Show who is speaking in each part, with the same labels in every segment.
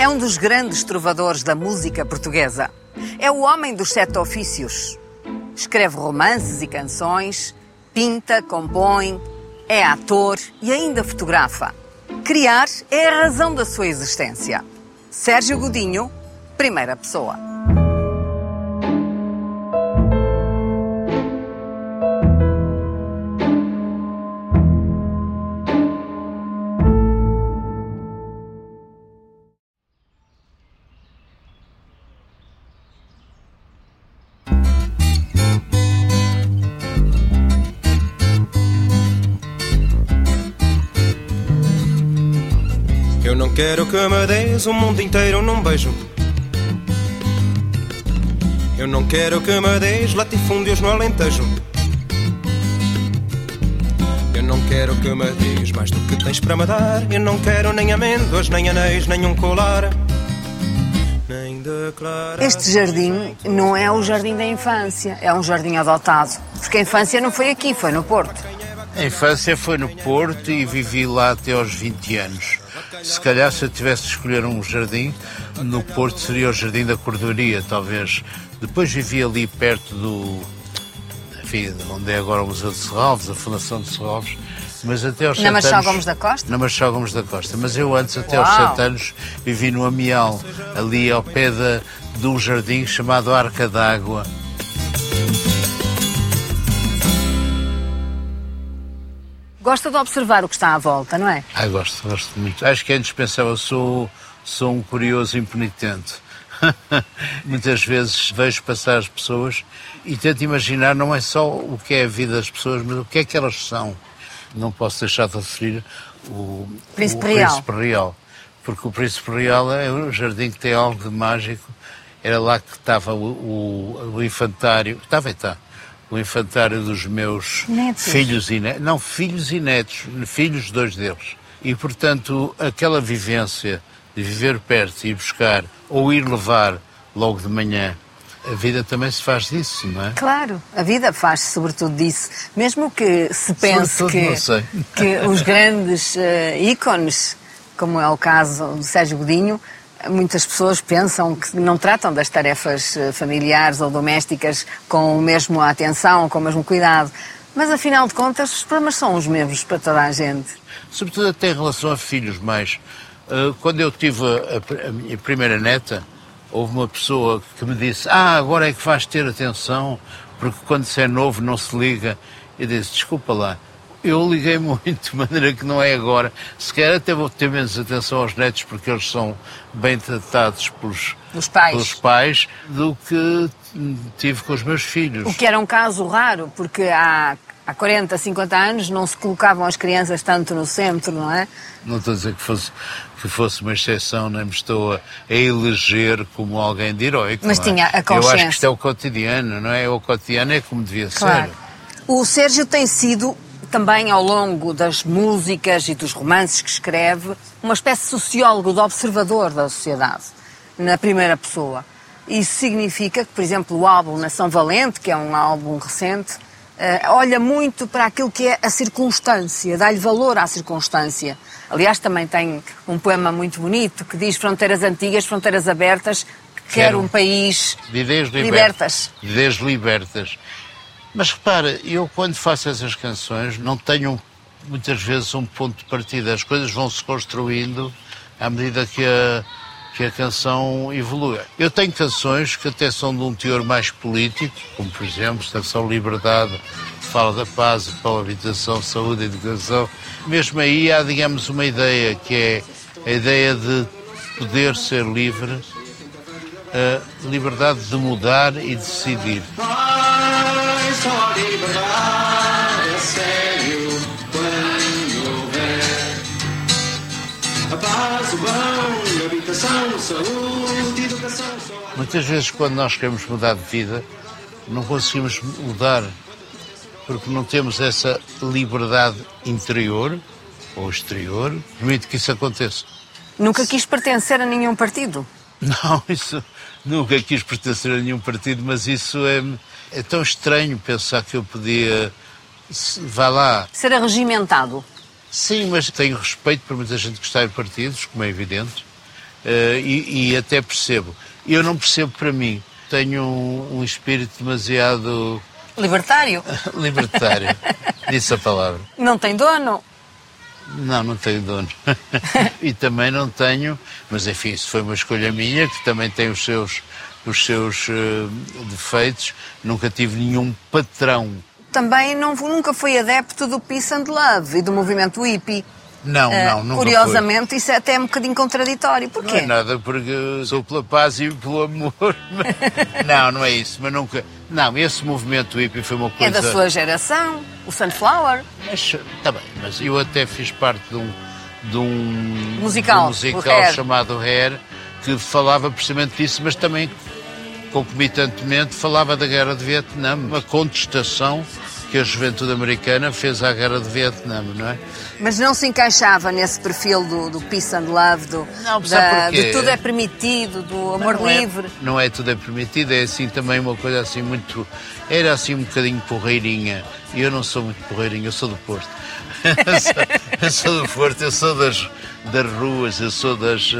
Speaker 1: É um dos grandes trovadores da música portuguesa. É o homem dos sete ofícios. Escreve romances e canções, pinta, compõe, é ator e ainda fotografa. Criar é a razão da sua existência. Sérgio Godinho, primeira pessoa.
Speaker 2: Quero que me des o mundo inteiro num beijo. Eu não quero que me des latifúndios no Alentejo. Eu não quero que me des mais do que tens para me dar. Eu não quero nem amêndoas, nem anéis, nem um colar.
Speaker 1: Este jardim não é o jardim da infância, é um jardim adotado. Porque a infância não foi aqui, foi no Porto.
Speaker 3: A infância foi no Porto e vivi lá até aos 20 anos. Se calhar, se eu tivesse de escolher um jardim, no Porto seria o Jardim da Cordoaria, talvez. Depois vivi ali perto do. Enfim, onde é agora o Museu de Serralves, a Fundação de Serralves. Mas até aos
Speaker 1: Na
Speaker 3: Machado
Speaker 1: Gomes da Costa?
Speaker 3: Na Machado Gomes da Costa. Mas eu antes, até Uau. aos sete anos, vivi no Amial, ali ao pé de, de um jardim chamado Arca d'Água
Speaker 1: Gosta de observar o que está à volta, não é?
Speaker 3: Ah, gosto, gosto muito. Acho que é indispensável. Sou, sou um curioso impenitente. Muitas vezes vejo passar as pessoas e tento imaginar não é só o que é a vida das pessoas, mas o que é que elas são. Não posso deixar de referir o
Speaker 1: Príncipe,
Speaker 3: o
Speaker 1: Real.
Speaker 3: Príncipe Real. Porque o Príncipe Real é um jardim que tem algo de mágico. Era lá que estava o, o, o infantário. Estava e está o infantário dos meus
Speaker 1: netos.
Speaker 3: filhos e netos. Não, filhos e netos, filhos dois deles. E, portanto, aquela vivência de viver perto e buscar ou ir levar logo de manhã a vida também se faz disso, não é?
Speaker 1: Claro, a vida faz-se sobretudo disso. Mesmo que se pense que, que os grandes uh, ícones, como é o caso do Sérgio Godinho, Muitas pessoas pensam que não tratam das tarefas eh, familiares ou domésticas com o mesmo atenção, com o mesmo cuidado. Mas, afinal de contas, os problemas são os mesmos para toda a gente.
Speaker 3: Sobretudo até em relação a filhos mais. Eh, quando eu tive a minha primeira neta, houve uma pessoa que me disse ah, agora é que vais ter atenção, porque quando se é novo não se liga. Eu disse, desculpa lá, eu liguei muito, de maneira que não é agora. Se calhar até vou ter menos atenção aos netos, porque eles são bem tratados pelos,
Speaker 1: pais.
Speaker 3: pelos pais, do que tive com os meus filhos.
Speaker 1: O que era um caso raro, porque há, há 40, 50 anos não se colocavam as crianças tanto no centro, não é?
Speaker 3: Não estou a dizer que fosse, que fosse uma exceção, nem me estou a, a eleger como alguém de heróico.
Speaker 1: Mas
Speaker 3: é?
Speaker 1: tinha a consciência.
Speaker 3: Eu acho que isto é o cotidiano, não é? O cotidiano é como devia
Speaker 1: claro.
Speaker 3: ser.
Speaker 1: O Sérgio tem sido também ao longo das músicas e dos romances que escreve, uma espécie de sociólogo, de observador da sociedade, na primeira pessoa. Isso significa que, por exemplo, o álbum Nação Valente, que é um álbum recente, uh, olha muito para aquilo que é a circunstância, dá-lhe valor à circunstância. Aliás, também tem um poema muito bonito que diz fronteiras antigas, fronteiras abertas, quer um país
Speaker 3: de ideias libertas. De ideias libertas. Mas repara, eu quando faço essas canções não tenho muitas vezes um ponto de partida. As coisas vão se construindo à medida que a, que a canção evolui. Eu tenho canções que até são de um teor mais político, como por exemplo a canção Liberdade, que fala da paz, da habitação, saúde, educação. Mesmo aí há, digamos, uma ideia que é a ideia de poder ser livre, a liberdade de mudar e decidir a liberdade é sério quando houver a paz, o bem, a habitação, saúde, educação. Muitas vezes, quando nós queremos mudar de vida, não conseguimos mudar porque não temos essa liberdade interior ou exterior, permite que isso aconteça.
Speaker 1: Nunca quis pertencer a nenhum partido?
Speaker 3: Não, isso nunca quis pertencer a nenhum partido, mas isso é, é tão estranho pensar que eu podia. Vá lá.
Speaker 1: Ser arregimentado.
Speaker 3: Sim, mas tenho respeito por muita gente que está em partidos, como é evidente, e, e, até percebo. Eu não percebo para mim. Tenho um, um espírito demasiado.
Speaker 1: Libertário?
Speaker 3: Libertário. Disse a palavra.
Speaker 1: Não tem dono?
Speaker 3: Não, não tenho dono. e também não tenho, mas enfim, isso foi uma escolha minha, que também tem os seus, os seus uh, defeitos. Nunca tive nenhum patrão.
Speaker 1: Também não, nunca fui adepto do Peace and Love e do movimento hippie.
Speaker 3: Não, uh, não, nunca
Speaker 1: Curiosamente,
Speaker 3: foi.
Speaker 1: isso é até um bocadinho contraditório. Porquê?
Speaker 3: Não é nada, porque sou pela paz e pelo amor. não, não é isso, mas nunca... Não, esse movimento hippie foi uma coisa...
Speaker 1: É da sua geração, o Sunflower.
Speaker 3: Mas, está bem, mas eu até fiz parte de um... De um
Speaker 1: musical,
Speaker 3: de um musical chamado Hair, que falava precisamente disso, mas também concomitantemente falava da guerra de Vietnã, uma contestação que a juventude americana fez à guerra de Vietnã, não é?
Speaker 1: Mas não se encaixava nesse perfil do, do peace and love, do,
Speaker 3: não, da,
Speaker 1: de tudo é permitido, do amor
Speaker 3: não,
Speaker 1: não é- livre.
Speaker 3: É, não é tudo é permitido, é assim também uma coisa assim muito. Era assim um bocadinho porreirinha. E eu não sou muito porreirinho, eu sou do Porto. eu, sou, eu sou do Porto, eu sou das, das ruas, eu sou das.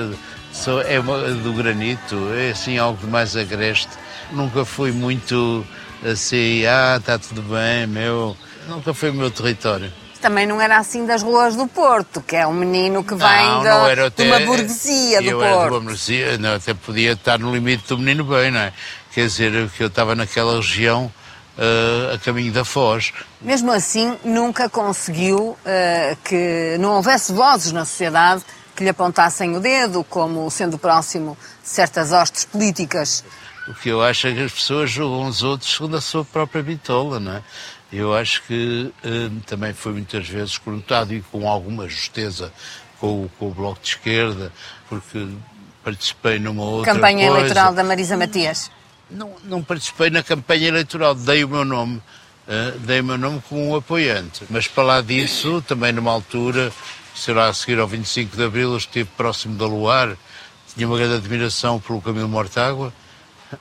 Speaker 3: Sou, é do granito, é assim algo mais agreste. Nunca fui muito assim, ah, está tudo bem, meu. Nunca foi o meu território.
Speaker 1: Também não era assim das ruas do Porto, que é um menino que vem não, da, não até, de uma burguesia do
Speaker 3: eu
Speaker 1: Porto.
Speaker 3: Era de uma burguesia, não, até podia estar no limite do menino bem, não é? Quer dizer, que eu estava naquela região uh, a caminho da Foz.
Speaker 1: Mesmo assim, nunca conseguiu uh, que não houvesse vozes na sociedade que lhe apontassem o dedo, como sendo próximo de certas hostes políticas
Speaker 3: o que eu acho é que as pessoas julgam os outros segundo a sua própria bitola, não é? Eu acho que hum, também foi muitas vezes conotado e com alguma justeza com, com, o Bloco de Esquerda, porque participei numa outra
Speaker 1: Campanha
Speaker 3: coisa.
Speaker 1: eleitoral da Marisa Matias?
Speaker 3: Não, não participei na campanha eleitoral, dei o meu nome, uh, dei o meu nome como um apoiante. Mas para lá disso, também numa altura, será a seguir ao 25 de Abril, eu estive próximo da Luar, tinha uma grande admiração pelo Camilo Mortágua,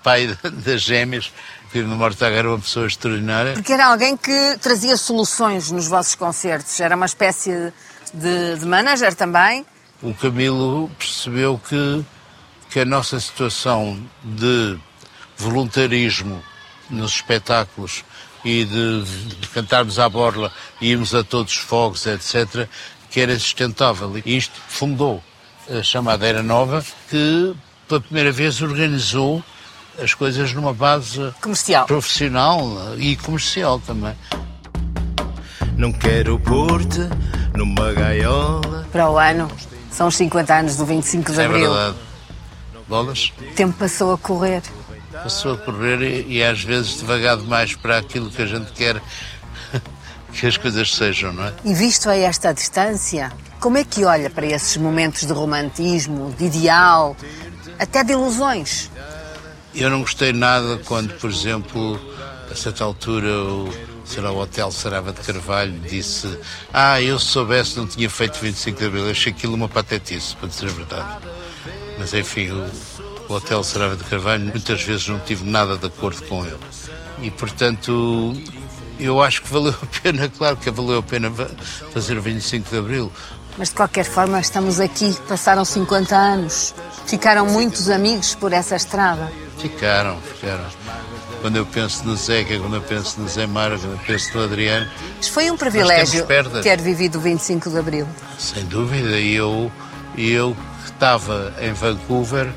Speaker 3: pai das gêmeas, no Mortágua era uma pessoa extraordinária.
Speaker 1: Porque era alguém que trazia soluções nos vossos concertos, era uma espécie de, de manager também.
Speaker 3: O Camilo percebeu que, que a nossa situação de voluntarismo nos espetáculos e de, de cantarmos à borla irmos a todos os fogos, etc., que era sustentável. E isto fundou a chamada Era Nova, que pela primeira vez organizou as coisas numa base
Speaker 1: comercial.
Speaker 3: profissional e comercial também.
Speaker 2: Não quero pôr-te numa gaiola.
Speaker 1: Para o ano, são os 50 anos do 25 de
Speaker 3: é
Speaker 1: Abril.
Speaker 3: É verdade. Bolas?
Speaker 1: O tempo passou a correr.
Speaker 3: Passou a correr e, e às vezes devagar demais para aquilo que a gente quer que as coisas sejam, não é?
Speaker 1: E visto a esta distância, como é que olha para esses momentos de romantismo, de ideal, até de ilusões?
Speaker 3: Eu não gostei nada quando, por exemplo, a certa altura o, será o Hotel Sarava de Carvalho disse ah, eu soubesse não tinha feito 25 de Abril. Eu achei aquilo uma patetice, para dizer a verdade. Mas enfim, o, o Hotel Sarava de Carvalho muitas vezes não tive nada de acordo com ele. E portanto, eu acho que valeu a pena, claro que valeu a pena fazer o 25 de Abril.
Speaker 1: Mas de qualquer forma estamos aqui, passaram 50 anos. Ficaram muitos amigos por essa estrada.
Speaker 3: Ficaram, ficaram. Quando eu penso no Zeca, quando eu penso no Zé Mara, quando eu penso no Adriano.
Speaker 1: Mas foi um privilégio ter vivido o 25 de Abril.
Speaker 3: Sem dúvida. E eu, eu estava em Vancouver,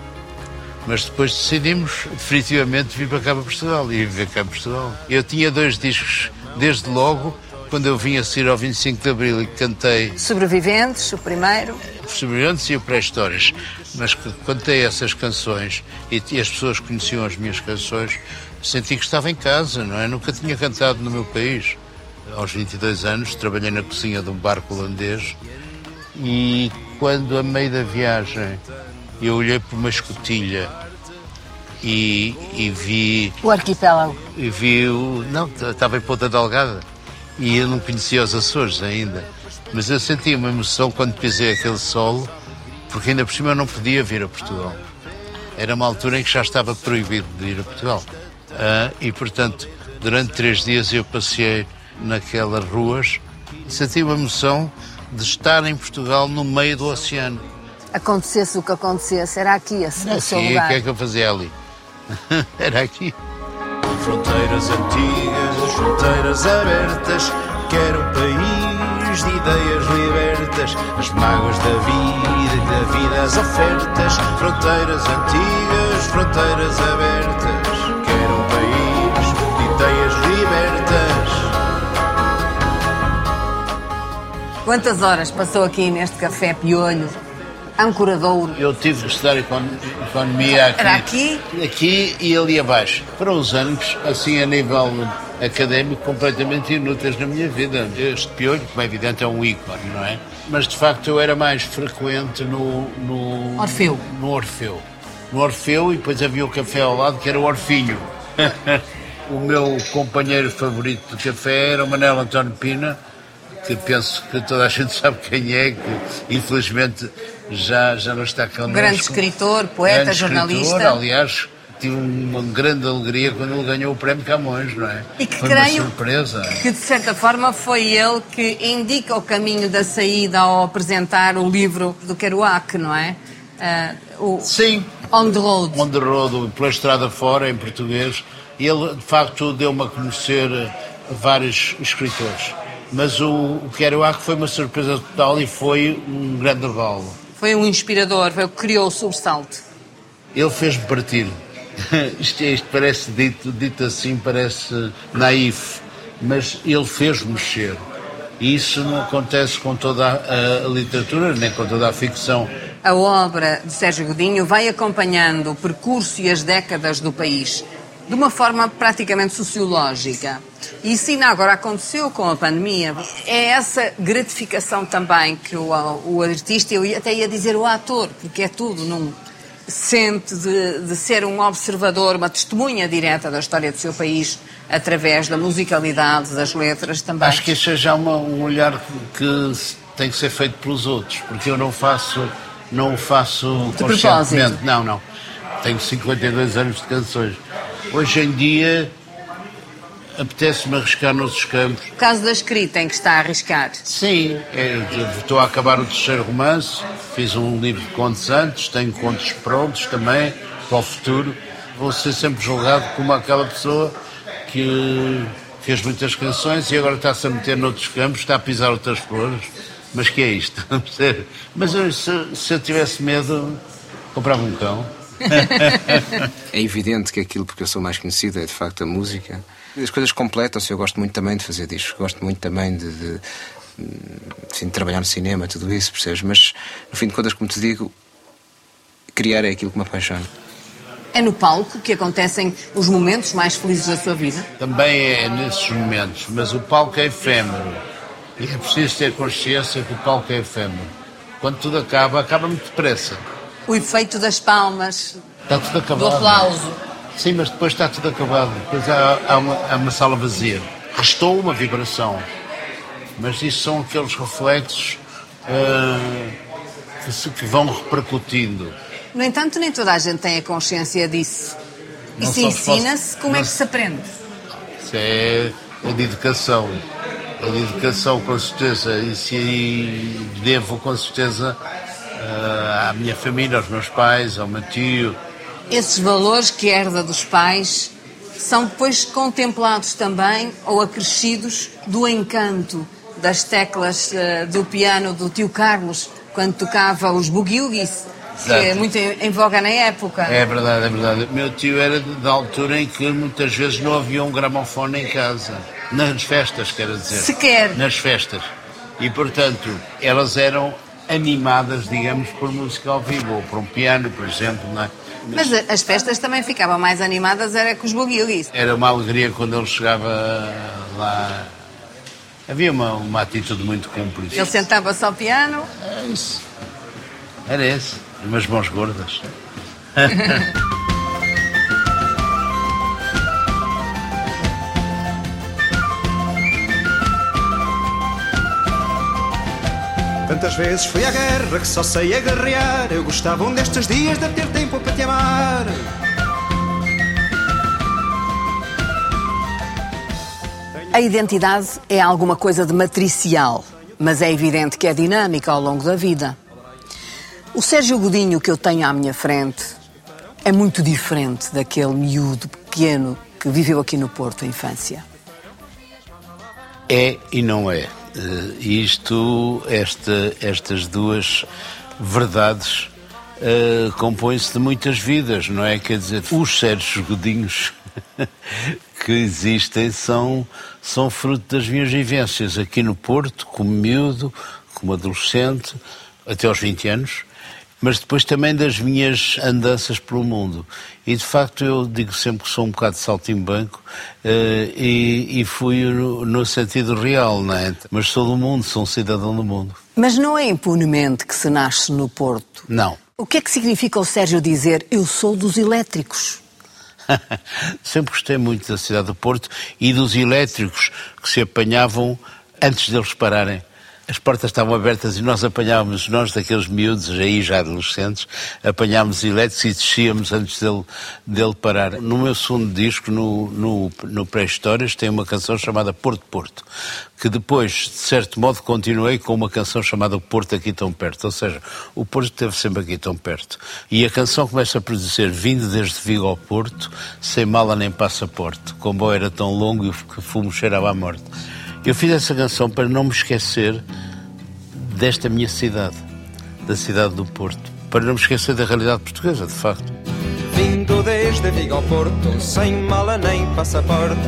Speaker 3: mas depois decidimos definitivamente vir para cá para Portugal e viver cá em Portugal. Eu tinha dois discos desde logo, quando eu vim a seguir ao 25 de Abril e cantei.
Speaker 1: Sobreviventes, o primeiro.
Speaker 3: Sobreviventes e o Pré-Histórias mas que cantei essas canções e, e, as pessoas conheciam as minhas canções, senti que estava em casa, não é? Nunca tinha cantado no meu país. Aos 22 anos trabalhei na cozinha de um barco holandês e quando a meio da viagem eu olhei por uma escotilha e, e vi...
Speaker 1: O arquipélago.
Speaker 3: E vi o... Não, estava em Ponta Delgada e eu não conhecia os Açores ainda. Mas eu senti uma emoção quando pisei aquele solo porque ainda por cima eu não podia vir a Portugal. Era uma altura em que já estava proibido de ir a Portugal. Uh, e, portanto, durante três dias eu passei naquelas ruas e senti uma emoção de estar em Portugal no meio do oceano.
Speaker 1: Acontecesse o que acontecesse, era aqui esse, o seu
Speaker 3: Aqui, o
Speaker 1: lugar.
Speaker 3: que é que eu fazia ali? Era aqui.
Speaker 2: Fronteiras antigas, fronteiras abertas. Quero um país de ideias libertas. As mágoas da vida e da vida as ofertas. Fronteiras antigas, fronteiras abertas. Quero um país de ideias libertas.
Speaker 1: Quantas horas passou aqui neste café piolho, ancoradouro?
Speaker 3: Eu tive que estudar econ- economia aqui.
Speaker 1: Era aqui?
Speaker 3: Aqui e ali abaixo. Foram os anos, assim, a nível académico, completamente inúteis na minha vida. Este piolho, como é evidente, é um ícone, não é? Mas, de facto, eu era mais frequente no... no
Speaker 1: Orfeu.
Speaker 3: No Orfeu. No Orfeu e depois havia o café ao lado, que era o Orfinho. o meu companheiro favorito de café era o Manel António Pina, que penso que toda a gente sabe quem é, que infelizmente já, já não está connosco.
Speaker 1: grande escritor, poeta,
Speaker 3: Grande
Speaker 1: jornalista.
Speaker 3: escritor, aliás, tive uma grande alegria quando ele ganhou o Prémio Camões, não é?
Speaker 1: E que
Speaker 3: Foi
Speaker 1: creio
Speaker 3: uma surpresa.
Speaker 1: que, de certa forma, foi ele que indica o caminho da saída ao apresentar o livro do Kerouac, não é? O
Speaker 3: Sim,
Speaker 1: On the Road.
Speaker 3: On the Road, pela estrada fora, em português, e ele, de facto, deu-me a conhecer vários escritores. Mas o, o Kerouac foi uma surpresa total e foi um grande avalo.
Speaker 1: Foi um inspirador, foi o que criou o sobressalto.
Speaker 3: Ele fez-me partir. isto, isto parece dito, dito assim, parece naif, mas ele fez-me mexer. E isso não acontece com toda a, a literatura, nem com toda a ficção.
Speaker 1: A obra de Sérgio Godinho vai acompanhando o percurso e as décadas do país de uma forma praticamente sociológica. E isso ainda agora aconteceu com a pandemia. É essa gratificação também que o, o artista, eu até ia dizer o ator, porque é tudo, não sente de, de ser um observador, uma testemunha direta da história do seu país através da musicalidade, das letras também.
Speaker 3: Acho que isso é já uma, um olhar que, que tem que ser feito pelos outros, porque eu não faço, não o faço
Speaker 1: De
Speaker 3: conscientemente.
Speaker 1: propósito.
Speaker 3: Não, não. Tenho 52 anos de canções. Hoje em dia apetece-me arriscar noutros campos.
Speaker 1: O caso da escrita em que está a arriscar.
Speaker 3: Sim, estou a acabar o terceiro romance, fiz um livro de contos antes, tenho contos prontos também para o futuro. Vou ser sempre julgado como aquela pessoa que fez muitas canções e agora está-se a meter noutros campos, está a pisar outras flores. Mas que é isto? Mas eu, se, se eu tivesse medo, comprava um cão.
Speaker 4: É evidente que aquilo porque eu sou mais conhecido é de facto a música. As coisas completam-se. Eu gosto muito também de fazer discos, gosto muito também de, de, enfim, de trabalhar no cinema, tudo isso, percebes? Mas no fim de contas, como te digo, criar é aquilo que me apaixona.
Speaker 1: É no palco que acontecem os momentos mais felizes da sua vida?
Speaker 3: Também é nesses momentos, mas o palco é efêmero. E é preciso ter consciência que o palco é efêmero. Quando tudo acaba, acaba muito depressa.
Speaker 1: O efeito das palmas,
Speaker 3: Está tudo
Speaker 1: do
Speaker 3: acabado.
Speaker 1: aplauso.
Speaker 3: Sim, mas depois está tudo acabado. Depois há, há uma, há uma sala vazia. Restou uma vibração. Mas isso são aqueles reflexos ah, que, se- que vão repercutindo.
Speaker 1: No entanto, nem toda a gente tem a consciência disso.
Speaker 3: Não
Speaker 1: Isso
Speaker 3: só
Speaker 1: ensina-se, como é
Speaker 3: não
Speaker 1: que
Speaker 3: se-
Speaker 1: se aprende?
Speaker 3: Isso é a de educação. A de educação, com certeza. Isso aí devo, com certeza, à minha família, aos meus pais, ao meu tio.
Speaker 1: Esses valores que herda dos pais são depois contemplados também ou acrescidos do encanto das teclas eh, do piano do tio Carlos, quando tocava os bugiugis, que é muito em, voga na época.
Speaker 3: É verdade, é verdade. Meu tio era da altura em que muitas vezes não havia um gramofone em casa. Nas festas, quero dizer.
Speaker 1: Sequer.
Speaker 3: Nas festas. E, portanto, elas eram animadas, digamos, por música ao vivo, ou por um piano, por exemplo, não é?
Speaker 1: Mas as festas também ficavam mais animadas era com os bugiugis.
Speaker 3: Era uma alegria quando ele chegava lá. Havia uma, uma atitude muito cúmplice.
Speaker 1: Ele sentava-se ao piano,
Speaker 3: Era isso. Era esse. Umas mãos gordas.
Speaker 2: Tantas vezes fui à guerra que só sei agarrear. Eu gostava um destes dias de ter tempo para te amar.
Speaker 1: A identidade é alguma coisa de matricial, mas é evidente que é dinâmica ao longo da vida. O Sérgio Godinho que eu tenho à minha frente é muito diferente daquele miúdo pequeno que viveu aqui no Porto a infância.
Speaker 3: É e não é. Uh, isto, esta, estas duas verdades uh, compõem-se de muitas vidas, não é? Quer dizer, os Sérgio Godinhos que existem são, são fruto das minhas vivências aqui no Porto, como miúdo, como adolescente, até aos 20 anos, mas depois também das minhas andanças pelo mundo. E de facto eu digo sempre que sou um bocado de saltimbanco uh, e, e fui no, no, sentido real, não é? Mas sou do mundo, sou um cidadão do mundo.
Speaker 1: Mas não é impunemente que se nasce no Porto?
Speaker 3: Não.
Speaker 1: O que é que significa o Sérgio dizer eu sou dos elétricos?
Speaker 3: Sempre gostei muito da cidade do Porto e dos elétricos que se apanhavam antes deles pararem as portas estavam abertas e nós apanhávamos, nós daqueles miúdos, aí já adolescentes, apanhávamos elétricos e descíamos antes dele, dele parar. No meu segundo disco, no, no, no Pré-Histórias, tem uma canção chamada Porto Porto, que depois, de certo modo, continuei com uma canção chamada Porto Aqui Tão Perto. Ou seja, o Porto esteve sempre aqui tão perto. E a canção começa a dizer, vindo desde Vigo ao Porto, sem mala nem passaporte. O comboio era tão longo que fumo cheirava à morte. Eu fiz essa canção para não me esquecer desta minha cidade, da cidade do Porto, para não me esquecer da realidade portuguesa, de facto.
Speaker 5: Vindo desde Vigo ao Porto, sem mala nem passaporte,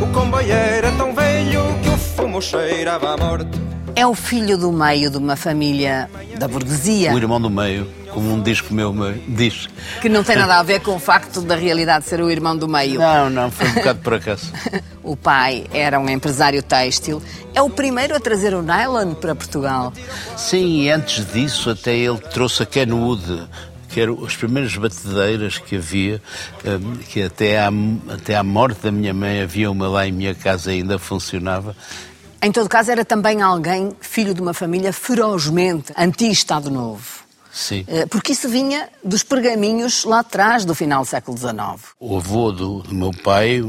Speaker 5: o comboio era tão velho que o fumo cheirava à morte.
Speaker 1: É o filho do meio de uma família da burguesia.
Speaker 3: O irmão do meio como um disco meu diz.
Speaker 1: Que não tem nada a ver com o facto da realidade ser o irmão do meio.
Speaker 3: Não, não, foi um bocado por acaso.
Speaker 1: o pai era um empresário têxtil. É o primeiro a trazer o nylon para Portugal.
Speaker 3: Sim, e antes disso até ele trouxe a Kenwood, que eram as primeiras batedeiras que havia, hum, que até à, até à morte da minha mãe havia uma lá em minha casa ainda funcionava.
Speaker 1: Em todo caso, era também alguém, filho de uma família ferozmente anti-Estado Novo.
Speaker 3: Sim.
Speaker 1: Eh, porque isso vinha dos pergaminhos lá atrás do final do século XIX.
Speaker 3: O avô do, do meu pai,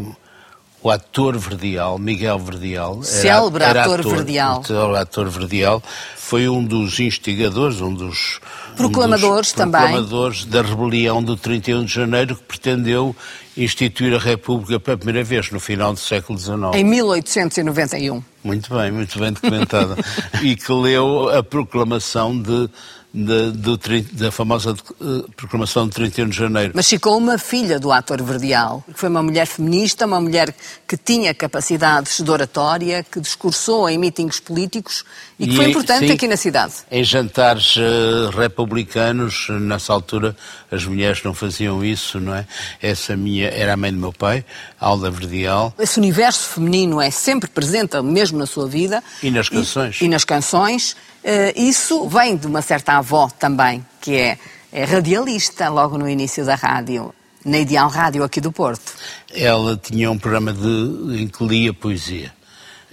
Speaker 3: o ator Verdial, Miguel Verdial,
Speaker 1: célebre era, era ator, ator Verdial.
Speaker 3: O ator Verdial foi um dos instigadores, um dos
Speaker 1: proclamadores
Speaker 3: um dos
Speaker 1: também.
Speaker 3: Proclamadores da rebelião do 31 de janeiro que pretendeu instituir a República pela primeira vez no final do século XIX.
Speaker 1: Em 1891.
Speaker 3: Muito bem, muito bem documentada. e que leu a proclamação de da, do, da famosa uh, proclamação de 31 de janeiro.
Speaker 1: Mas ficou uma filha do ator Verdial, que foi uma mulher feminista, uma mulher que tinha capacidades de oratória, que discursou em mítings políticos e que e, foi importante sim, aqui na cidade.
Speaker 3: Em jantares uh, republicanos, nessa altura, as mulheres não faziam isso, não é? Essa minha era a mãe do meu pai, Alda Verdial.
Speaker 1: Esse universo feminino é sempre presente, mesmo na sua vida.
Speaker 3: E nas canções.
Speaker 1: E, e nas canções. Uh, isso vem de uma certa avó também, que é, é radialista logo no início da rádio, na Ideal Rádio aqui do Porto.
Speaker 3: Ela tinha um programa de, em que lia poesia.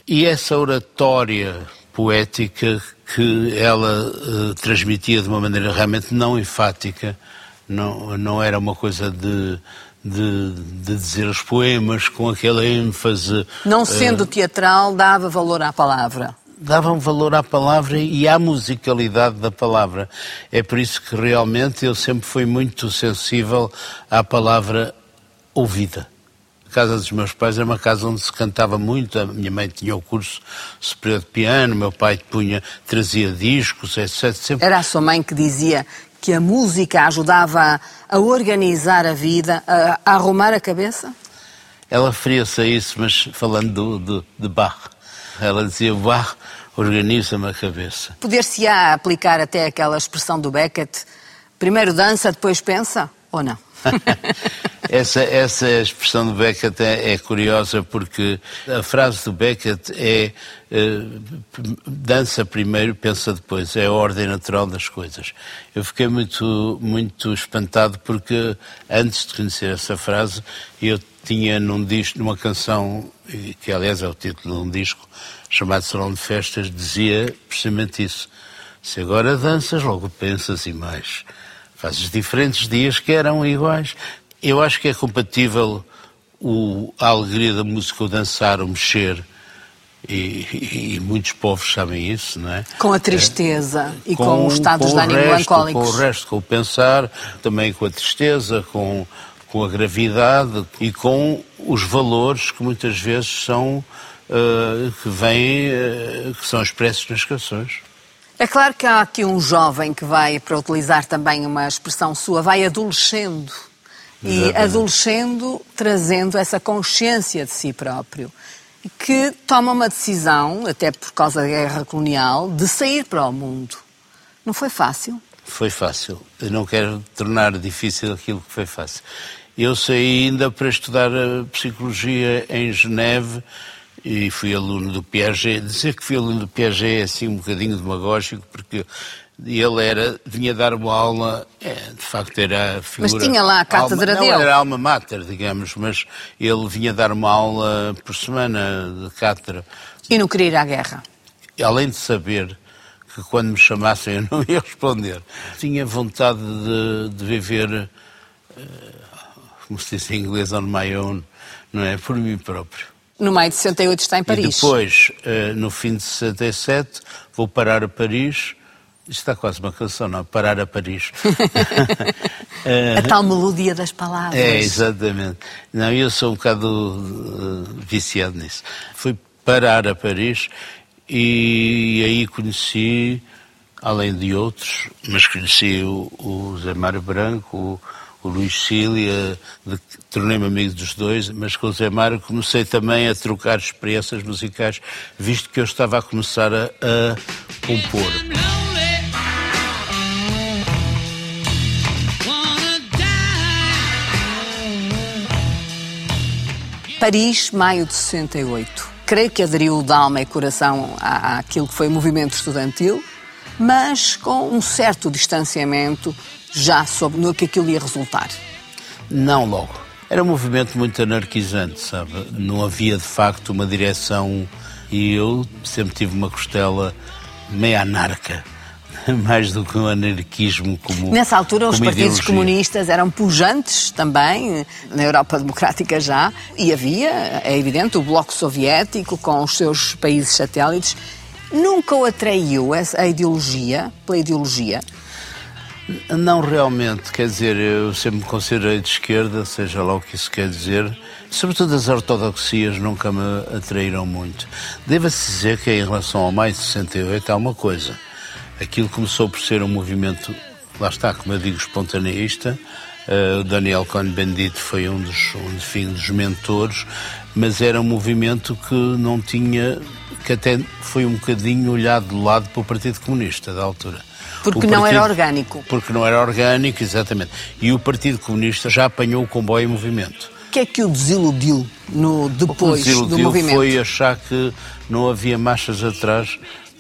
Speaker 3: E essa oratória poética que ela uh, transmitia de uma maneira realmente não enfática, não, não era uma coisa de, de, de, dizer os poemas com aquela ênfase.
Speaker 1: Não sendo uh, teatral, dava valor à palavra
Speaker 3: davam valor à palavra e à musicalidade da palavra. É por isso que realmente eu sempre fui muito sensível à palavra ouvida. A casa dos meus pais era uma casa onde se cantava muito. A minha mãe tinha o curso superior de piano, meu pai punha, trazia discos, etc. Sempre...
Speaker 1: Era a sua mãe que dizia que a música ajudava a organizar a vida, a, a arrumar a cabeça?
Speaker 3: Ela referia-se a isso, mas falando do, do, de Bach. Ela dizia, Bach organiza-me a cabeça.
Speaker 1: Poder-se-á aplicar até aquela expressão do Beckett, primeiro dança, depois pensa, ou não?
Speaker 3: essa, essa expressão do Beckett é, é, curiosa porque a frase do Beckett é uh, dança primeiro, pensa depois, é a ordem natural das coisas. Eu fiquei muito, muito espantado porque antes de conhecer essa frase eu tinha num disco, numa canção, que aliás é o título de um disco, chamado Salão de Festas, dizia precisamente isso. Se agora danças, logo pensas e mais. Fazes diferentes dias que eram iguais. Eu acho que é compatível o, a alegria da música, o dançar, o mexer, e, e, muitos povos sabem isso, não é?
Speaker 1: Com a tristeza é, e com, com os estados de ânimo melancólicos.
Speaker 3: Com o resto, com o pensar, também com a tristeza, com, com a gravidade e com os valores que muitas vezes são, uh, que vêm, uh, que são expressos nas canções.
Speaker 1: É claro que há aqui um jovem que vai, para utilizar também uma expressão sua, vai adolescendo. E adolescendo, trazendo essa consciência de si próprio que toma uma decisão, até por causa da guerra colonial, de sair para o mundo. Não foi fácil?
Speaker 3: Foi fácil. Eu não quero tornar difícil aquilo que foi fácil. Eu saí ainda para estudar psicologia em Geneve e fui aluno do Piaget. Dizer que fui aluno do Piaget é assim um bocadinho demagógico, porque ele era, vinha dar uma aula, é, de facto era a figura...
Speaker 1: Mas tinha lá a cátedra
Speaker 3: alma,
Speaker 1: dele.
Speaker 3: Não, era alma mater, digamos, mas ele vinha dar uma aula por semana de cátedra.
Speaker 1: E não queria ir à guerra?
Speaker 3: Além de saber que quando me chamassem eu não ia responder, tinha vontade de, de viver, eh, como se diz em inglês, on my own, não é? Por mim próprio.
Speaker 1: No maio de 68 está em Paris.
Speaker 3: E depois, eh, no fim de 67, vou parar a Paris isto está quase uma canção, não? Parar a Paris.
Speaker 1: a tal melodia das palavras.
Speaker 3: É, exatamente. Não, eu sou um bocado uh, viciado nisso. Fui parar a Paris e aí conheci, além de outros, mas conheci o, o Zé Mário Branco, o, o Luís Cília, tornei-me amigo dos dois, mas com o Zé Mário comecei também a trocar experiências musicais, visto que eu estava a começar a, a compor.
Speaker 1: Paris, maio de 68. Creio que aderiu de alma e coração à, àquilo que foi o movimento estudantil, mas com um certo distanciamento já sobre no que aquilo ia resultar.
Speaker 3: Não logo. Era um movimento muito anarquizante, sabe? Não havia de facto uma direção e eu sempre tive uma costela meio anarca mais do que um anarquismo como
Speaker 1: Nessa altura
Speaker 3: os
Speaker 1: partidos
Speaker 3: ideologia.
Speaker 1: comunistas eram pujantes também, na Europa Democrática já, e havia, é evidente, o Bloco Soviético com os seus países satélites. Nunca o atraiu a ideologia, pela ideologia?
Speaker 3: Não realmente, quer dizer, eu sempre me considerei de esquerda, seja lá o que isso quer dizer. Sobretudo as ortodoxias nunca me atraíram muito. Deva-se dizer que em relação ao maio de 68 há uma coisa aquilo começou por ser um movimento, lá está, como eu digo, espontaneista. Uh, o Daniel Cohn-Bendit foi um dos, um, enfim, dos mentores, mas era um movimento que não tinha, que até foi um bocadinho olhado de lado para o Partido Comunista da altura.
Speaker 1: Porque partido, não era orgânico.
Speaker 3: Porque não era orgânico, exatamente. E o Partido Comunista já apanhou o comboio em movimento.
Speaker 1: O que é que o desiludiu no, depois
Speaker 3: o
Speaker 1: desiludiu do movimento?
Speaker 3: foi achar que não havia marchas atrás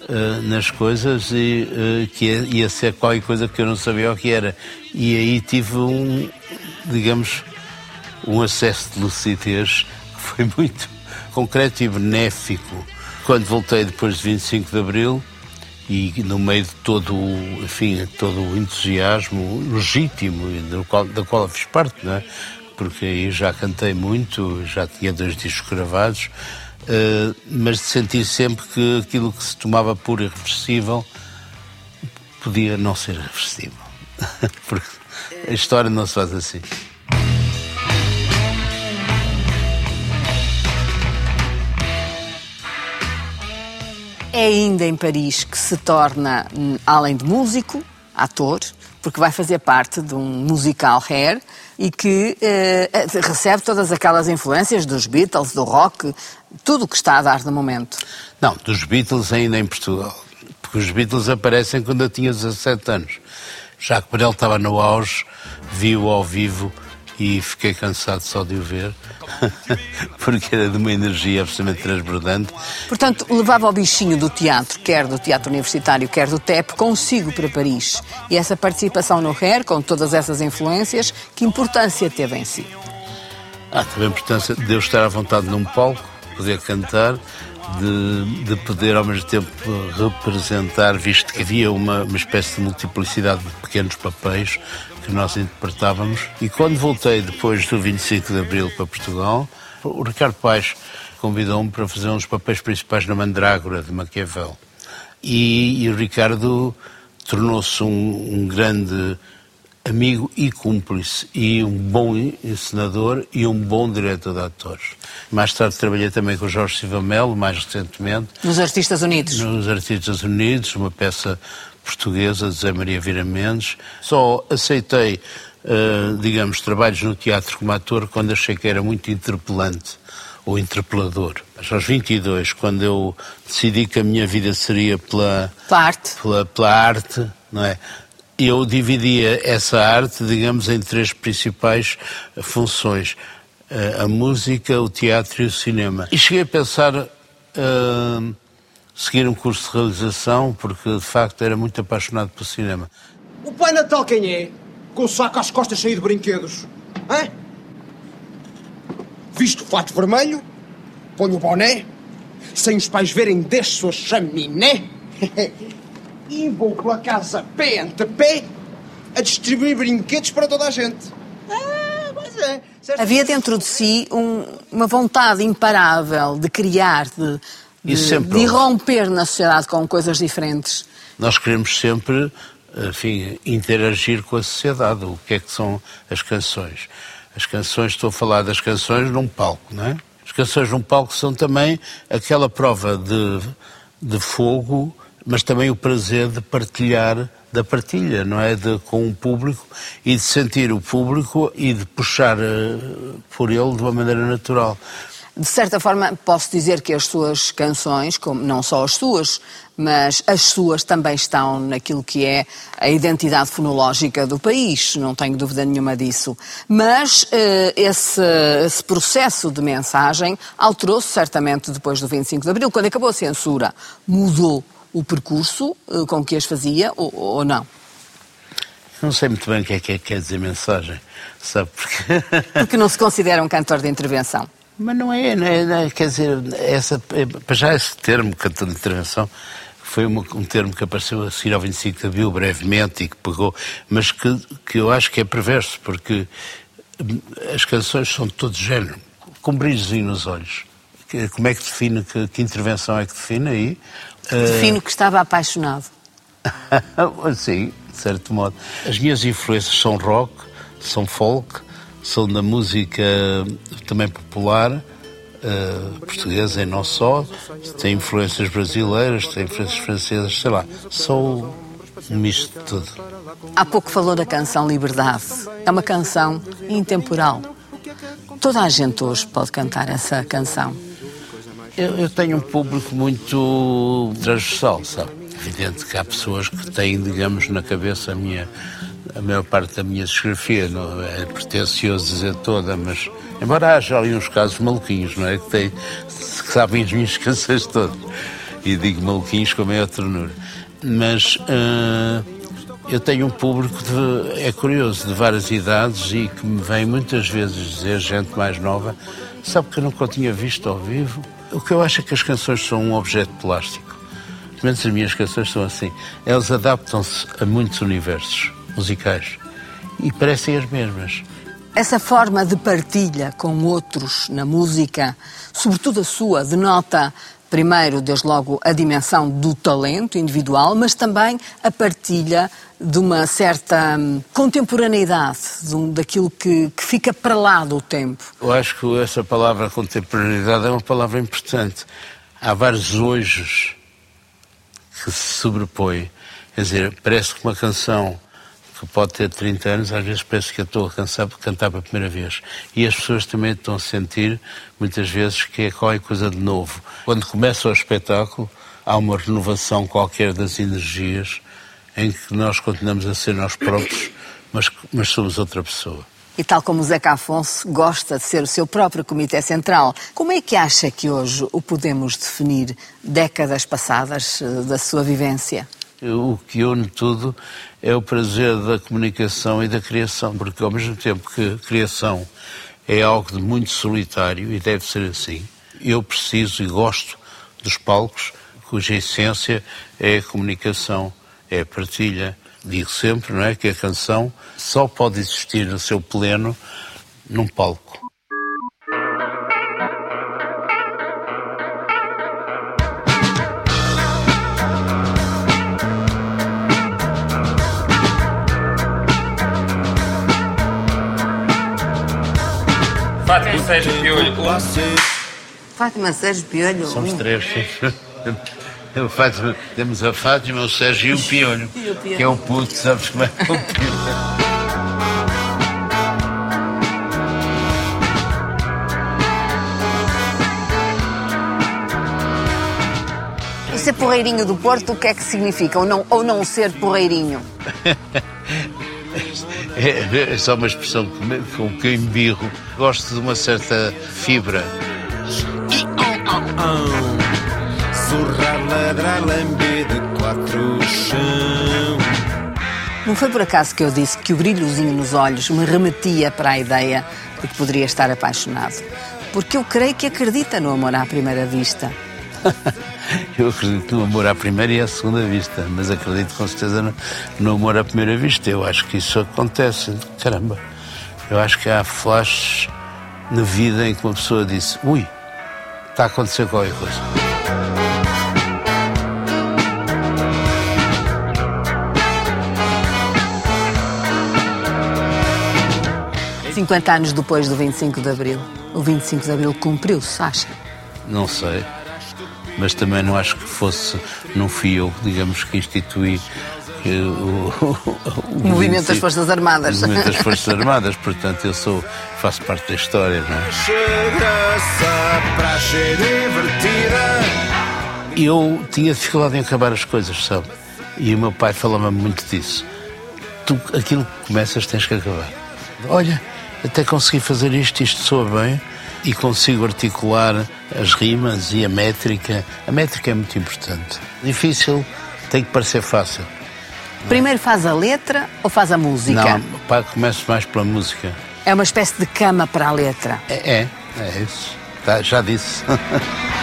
Speaker 3: uh, nas coisas e uh, que ia ser qualquer coisa que eu não sabia o que era. E aí tive um, digamos, um acesso de lucidez que foi muito concreto e benéfico. Quando voltei depois de 25 de Abril, e no meio de todo enfim, todo o entusiasmo legítimo do qual, da qual fiz parte, não é? porque aí já cantei muito, já tinha dois discos gravados, uh, mas de sentir sempre que aquilo que se tomava por irreversível podia não ser reversível. porque a história não se faz assim.
Speaker 1: É ainda em Paris que se torna, hum, além de músico, ator, porque vai fazer parte de um musical Hair e que eh, recebe todas aquelas influências dos Beatles, do rock, tudo o que está a dar no momento.
Speaker 3: Não, dos Beatles ainda em Portugal. Porque os Beatles aparecem quando eu tinha 17 anos. Já que Perel estava no auge, vi-o ao vivo e fiquei cansado só de o ver, porque era de uma energia absolutamente transbordante.
Speaker 1: Portanto, levava o bichinho do teatro, quer do teatro universitário, quer do TEP, consigo para Paris. E essa participação no RER, com todas essas influências, que importância teve em si?
Speaker 3: Ah, teve a importância de eu estar à vontade num palco, poder cantar, de, de, poder ao mesmo tempo representar, visto que havia uma, uma espécie de multiplicidade de pequenos papéis que nós interpretávamos. E quando voltei depois do 25 de Abril para Portugal, o Ricardo Paes convidou-me para fazer uns papéis principais na Mandrágora de Maquiavel. E, e o Ricardo tornou-se um, um grande amigo e cúmplice, e um bom encenador e um bom diretor de atores. Mais tarde trabalhei também com o Jorge Silva Melo, mais recentemente.
Speaker 1: Nos Artistas Unidos.
Speaker 3: Nos Artistas Unidos, uma peça portuguesa de Zé Maria Vira Mendes. Só aceitei, uh, digamos, trabalhos no teatro como ator quando achei que era muito interpelante ou interpelador. Mas aos 22, quando eu decidi que a minha vida seria pela,
Speaker 1: pela arte,
Speaker 3: pela, pela arte não é? Eu dividia essa arte, digamos, em três principais funções: a música, o teatro e o cinema. E cheguei a pensar uh, seguir um curso de realização, porque de facto era muito apaixonado pelo cinema.
Speaker 6: O Pai Natal quem é? Com o saco às costas cheio de brinquedos. Hã? Visto o fato vermelho, põe o boné, sem os pais verem desce sua chaminé. e vou pela casa pé ante pé a distribuir brinquedos para toda a gente. Ah, pois é.
Speaker 1: Havia dentro de si um, uma vontade imparável de criar, de, de, de irromper na sociedade com coisas diferentes.
Speaker 3: Nós queremos sempre, enfim, interagir com a sociedade. O que é que são as canções? As canções, estou a falar das canções num palco, não é? As canções num palco são também aquela prova de, de fogo mas também o prazer de partilhar, da partilha, não é? De, com o público e de sentir o público e de puxar uh, por ele de uma maneira natural.
Speaker 1: De certa forma, posso dizer que as suas canções, como, não só as suas, mas as suas também estão naquilo que é a identidade fonológica do país, não tenho dúvida nenhuma disso. Mas uh, esse, esse, processo de mensagem alterou-se certamente depois do 25 de Abril, quando acabou a censura. Mudou o percurso uh, com que as fazia ou, ou, não?
Speaker 3: Não sei muito bem o que é que é, quer dizer mensagem, sabe? Porque...
Speaker 1: Porque não se considera um cantor de intervenção.
Speaker 3: Mas não é, não é, não é quer dizer, essa, é, para já esse termo, cantor de intervenção, foi uma, um termo que apareceu a seguir ao 25 de Abril, brevemente, e que pegou, mas que, que eu acho que é perverso, porque hum, as canções são de todo género, com brilhozinho nos olhos. Como é que define, que, que intervenção é que define aí?
Speaker 1: Defino que estava apaixonado.
Speaker 3: Sim, de certo modo. As minhas influências são rock, são folk, são da música também popular, uh, portuguesa e não só. Tem influências brasileiras, tem influências francesas, sei lá. Sou um misto de tudo.
Speaker 1: Há pouco falou da canção Liberdade. É uma canção intemporal. Toda a gente hoje pode cantar essa canção.
Speaker 3: Eu, eu, tenho um público muito transversal, sabe? Evidente que há pessoas que têm, digamos, na cabeça a minha a maior parte da minha discografia, não é pretencioso dizer toda, mas embora haja ali uns casos maluquinhos, não é? Que, têm, que sabem as minhas canções todas. E digo maluquinhos com a maior ternura. Mas uh, eu tenho um público, de, é curioso, de várias idades e que me vem muitas vezes dizer, gente mais nova, sabe que eu nunca o tinha visto ao vivo o que eu acho é que as canções são um objeto plástico. Pelo menos as minhas canções são assim. Elas adaptam-se a muitos universos musicais e parecem as mesmas.
Speaker 1: Essa forma de partilha com outros na música, sobretudo a sua, denota primeiro, desde logo, a dimensão do talento individual, mas também a partilha de uma certa hum, contemporaneidade, de um, daquilo que, que, fica para lá do tempo.
Speaker 3: Eu acho que essa palavra contemporaneidade é uma palavra importante. Há vários hojos que se sobrepõem. Quer dizer, parece que uma canção que pode ter 30 anos, às vezes parece que eu estou a cansar, cantar pela primeira vez. E as pessoas também estão a sentir, muitas vezes, que é qualquer coisa de novo. Quando começa o espetáculo, há uma renovação qualquer das energias em que nós continuamos a ser nós próprios, mas, mas somos outra pessoa.
Speaker 1: E tal como Zeca Afonso gosta de ser o seu próprio Comitê Central, como é que acha que hoje o podemos definir décadas passadas eh, da sua vivência?
Speaker 3: o que une tudo é o prazer da comunicação e da criação, porque ao mesmo tempo que a criação é algo de muito solitário e deve ser assim, eu preciso e gosto dos palcos cuja essência é a comunicação, é a partilha. Digo sempre, não é, que a canção só pode existir no seu pleno num palco.
Speaker 7: Sérgio Piolho.
Speaker 1: Fátima Sérgio Piolho.
Speaker 3: Somos três. Eu, Fátima, temos a Fátima, o Sérgio e o Piolho, que é o puto, sabes como é o Piolho?
Speaker 1: E ser porreirinho do Porto, o que é que significa? Ou não, ou não ser porreirinho?
Speaker 3: É, é só uma expressão que- com que eu embirro. Gosto de uma certa fibra.
Speaker 5: Zurrar, ladrar, lamber de quatro chão.
Speaker 1: Não foi por acaso que eu disse que o brilhozinho nos olhos me remetia para a ideia de que poderia estar apaixonado. Porque eu creio que acredita no amor à primeira vista.
Speaker 3: Eu acredito no amor à primeira e à segunda vista, mas acredito com certeza no, no amor à primeira vista. Eu acho que isso acontece. Caramba, eu acho que há flashes na vida em que uma pessoa disse: ui, está a acontecer qualquer coisa.
Speaker 1: 50 anos depois do 25 de Abril. O 25 de Abril cumpriu-se, acha?
Speaker 3: Não sei, mas também não acho que fosse, não fui eu, digamos, que instituí que o, o
Speaker 1: Movimento das
Speaker 3: 25
Speaker 1: Forças Armadas.
Speaker 3: O movimento das Forças Armadas, portanto eu sou, faço parte da história, não é? Eu tinha dificuldade em acabar as coisas, sabe? E o meu pai falava muito disso. Tu, aquilo que começas, tens que acabar. Olha, até consegui fazer isto, isto soa bem, e consigo articular as rimas e a métrica. A métrica é muito importante. Difícil, tem que parecer fácil.
Speaker 1: Primeiro faz a letra ou faz a música?
Speaker 3: Não, pá, começo mais pela música.
Speaker 1: É uma espécie de cama para a letra.
Speaker 3: É, é, é isso. Tá, já disse.